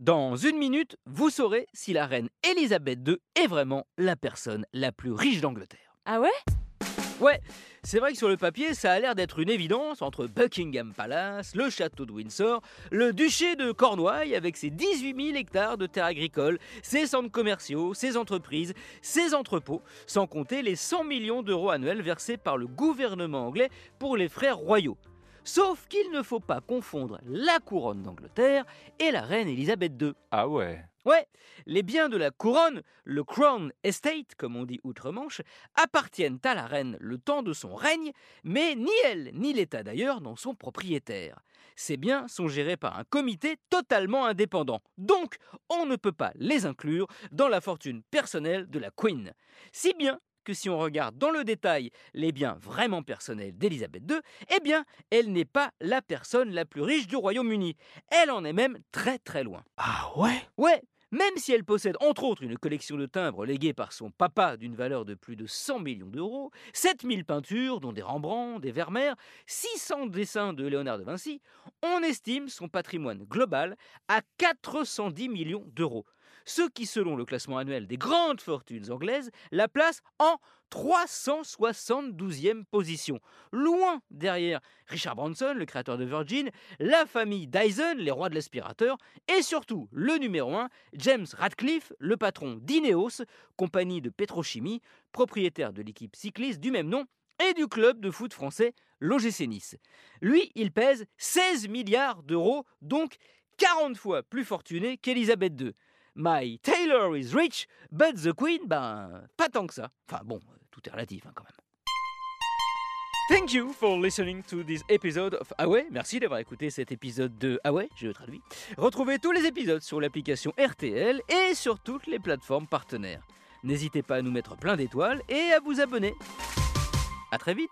Dans une minute, vous saurez si la reine Elisabeth II est vraiment la personne la plus riche d'Angleterre. Ah ouais? Ouais, c'est vrai que sur le papier, ça a l'air d'être une évidence entre Buckingham Palace, le château de Windsor, le duché de Cornouailles avec ses 18 000 hectares de terres agricoles, ses centres commerciaux, ses entreprises, ses entrepôts, sans compter les 100 millions d'euros annuels versés par le gouvernement anglais pour les frères royaux. Sauf qu'il ne faut pas confondre la couronne d'Angleterre et la reine Elisabeth II. Ah ouais Ouais, les biens de la couronne, le Crown Estate, comme on dit outre-Manche, appartiennent à la reine le temps de son règne, mais ni elle, ni l'État d'ailleurs n'en sont propriétaires. Ces biens sont gérés par un comité totalement indépendant, donc on ne peut pas les inclure dans la fortune personnelle de la Queen. Si bien que si on regarde dans le détail les biens vraiment personnels d'Elisabeth II, eh bien, elle n'est pas la personne la plus riche du Royaume-Uni. Elle en est même très très loin. Ah ouais? Ouais, même si elle possède entre autres une collection de timbres léguée par son papa d'une valeur de plus de 100 millions d'euros, 7000 peintures, dont des Rembrandt, des Vermeer, 600 dessins de Léonard de Vinci, on estime son patrimoine global à 410 millions d'euros ce qui, selon le classement annuel des grandes fortunes anglaises, la place en 372e position, loin derrière Richard Branson, le créateur de Virgin, la famille Dyson, les rois de l'aspirateur, et surtout le numéro 1, James Radcliffe, le patron d'Ineos, compagnie de pétrochimie, propriétaire de l'équipe cycliste du même nom et du club de foot français l'OGC. Lui, il pèse 16 milliards d'euros, donc 40 fois plus fortuné qu'Elisabeth II. My tailor is rich, but the queen, ben, pas tant que ça. Enfin bon, tout est relatif hein, quand même. Thank you for listening to this episode of merci d'avoir écouté cet épisode de ouais, je traduis. Retrouvez tous les épisodes sur l'application RTL et sur toutes les plateformes partenaires. N'hésitez pas à nous mettre plein d'étoiles et à vous abonner. À très vite